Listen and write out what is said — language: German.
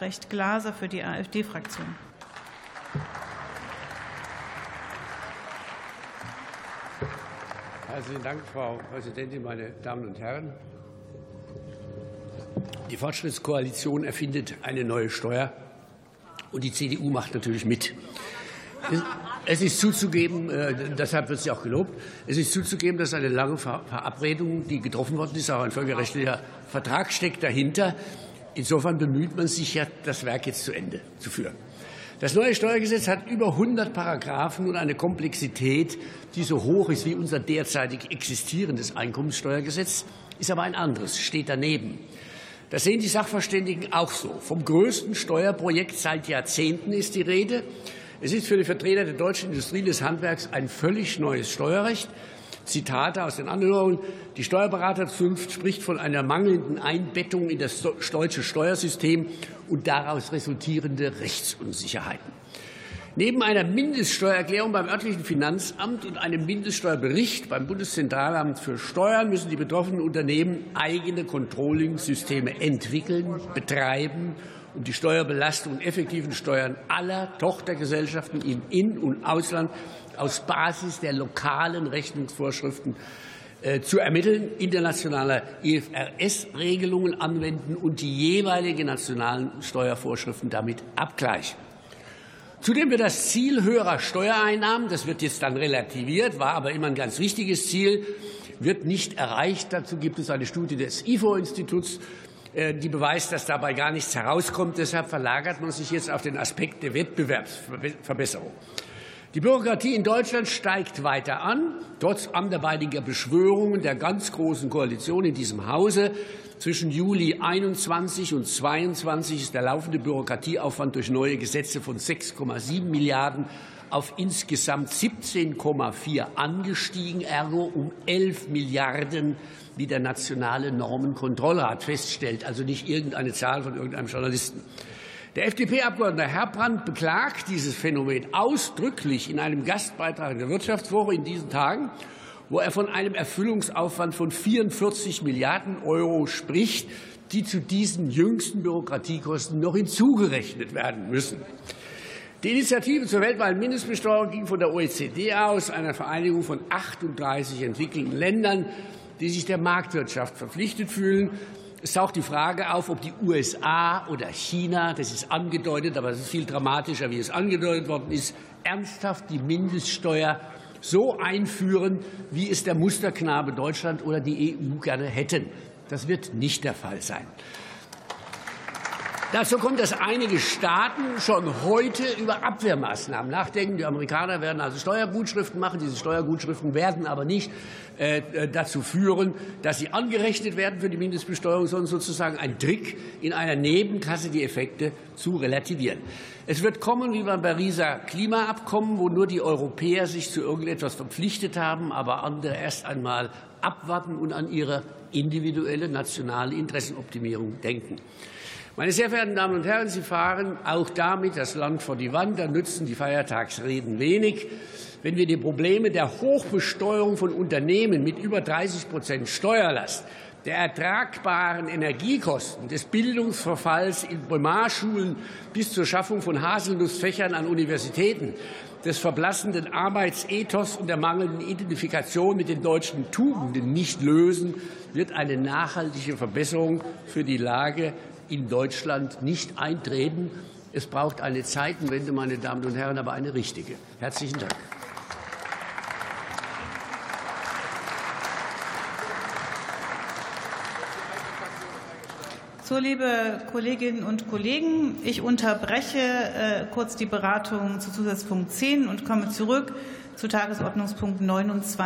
Recht Glaser für die AfD-Fraktion. Herzlichen Dank, Frau Präsidentin, meine Damen und Herren. Die Fortschrittskoalition erfindet eine neue Steuer, und die CDU macht natürlich mit. Es ist zuzugeben, äh, deshalb wird sie auch gelobt, es ist zuzugeben, dass eine lange Verabredung, die getroffen worden ist, auch ein völkerrechtlicher Vertrag steckt dahinter. Insofern bemüht man sich ja, das Werk jetzt zu Ende zu führen. Das neue Steuergesetz hat über 100 Paragraphen und eine Komplexität, die so hoch ist wie unser derzeitig existierendes Einkommenssteuergesetz, ist aber ein anderes, steht daneben. Das sehen die Sachverständigen auch so. Vom größten Steuerprojekt seit Jahrzehnten ist die Rede. Es ist für die Vertreter der deutschen Industrie des Handwerks ein völlig neues Steuerrecht. Zitate aus den Anhörungen. Die Steuerberaterzunft spricht von einer mangelnden Einbettung in das deutsche Steuersystem und daraus resultierende Rechtsunsicherheiten. Neben einer Mindeststeuererklärung beim örtlichen Finanzamt und einem Mindeststeuerbericht beim Bundeszentralamt für Steuern müssen die betroffenen Unternehmen eigene Controlling-Systeme entwickeln, betreiben und die Steuerbelastung und effektiven Steuern aller Tochtergesellschaften im In- und Ausland aus Basis der lokalen Rechnungsvorschriften äh, zu ermitteln, internationale IFRS-Regelungen anwenden und die jeweiligen nationalen Steuervorschriften damit abgleichen. Zudem wird das Ziel höherer Steuereinnahmen, das wird jetzt dann relativiert, war aber immer ein ganz wichtiges Ziel, wird nicht erreicht. Dazu gibt es eine Studie des IFO-Instituts, die beweist, dass dabei gar nichts herauskommt. Deshalb verlagert man sich jetzt auf den Aspekt der Wettbewerbsverbesserung. Die Bürokratie in Deutschland steigt weiter an, trotz anderweitiger Beschwörungen der ganz großen Koalition in diesem Hause. Zwischen Juli 21 und 22 ist der laufende Bürokratieaufwand durch neue Gesetze von 6,7 Milliarden auf insgesamt 17,4 angestiegen, ergo um 11 Milliarden, wie der nationale Normenkontrollrat feststellt, also nicht irgendeine Zahl von irgendeinem Journalisten. Der FDP-Abgeordnete Herbrand beklagt dieses Phänomen ausdrücklich in einem Gastbeitrag der Wirtschaftswoche in diesen Tagen, wo er von einem Erfüllungsaufwand von 44 Milliarden Euro spricht, die zu diesen jüngsten Bürokratiekosten noch hinzugerechnet werden müssen. Die Initiative zur weltweiten Mindestbesteuerung ging von der OECD aus, einer Vereinigung von 38 entwickelten Ländern, die sich der Marktwirtschaft verpflichtet fühlen. Es taucht die Frage auf, ob die USA oder China, das ist angedeutet, aber es ist viel dramatischer, wie es angedeutet worden ist, ernsthaft die Mindeststeuer so einführen, wie es der Musterknabe Deutschland oder die EU gerne hätten. Das wird nicht der Fall sein. Dazu kommt, dass einige Staaten schon heute über Abwehrmaßnahmen nachdenken. Die Amerikaner werden also Steuergutschriften machen. Diese Steuergutschriften werden aber nicht äh, dazu führen, dass sie angerechnet werden für die Mindestbesteuerung, sondern sozusagen ein Trick, in einer Nebenkasse die Effekte zu relativieren. Es wird kommen wie beim Pariser Klimaabkommen, wo nur die Europäer sich zu irgendetwas verpflichtet haben, aber andere erst einmal abwarten und an ihre individuelle nationale Interessenoptimierung denken. Meine sehr verehrten Damen und Herren, Sie fahren auch damit das Land vor die Wand. Da nützen die Feiertagsreden wenig. Wenn wir die Probleme der Hochbesteuerung von Unternehmen mit über 30 Prozent Steuerlast, der ertragbaren Energiekosten, des Bildungsverfalls in Primarschulen bis zur Schaffung von Haselnussfächern an Universitäten, des verblassenden Arbeitsethos und der mangelnden Identifikation mit den deutschen Tugenden nicht lösen, wird eine nachhaltige Verbesserung für die Lage in Deutschland nicht eintreten. Es braucht eine Zeitenwende, meine Damen und Herren, aber eine richtige. Herzlichen Dank. So, liebe Kolleginnen und Kollegen, ich unterbreche äh, kurz die Beratung zu Zusatzpunkt 10 und komme zurück zu Tagesordnungspunkt 29.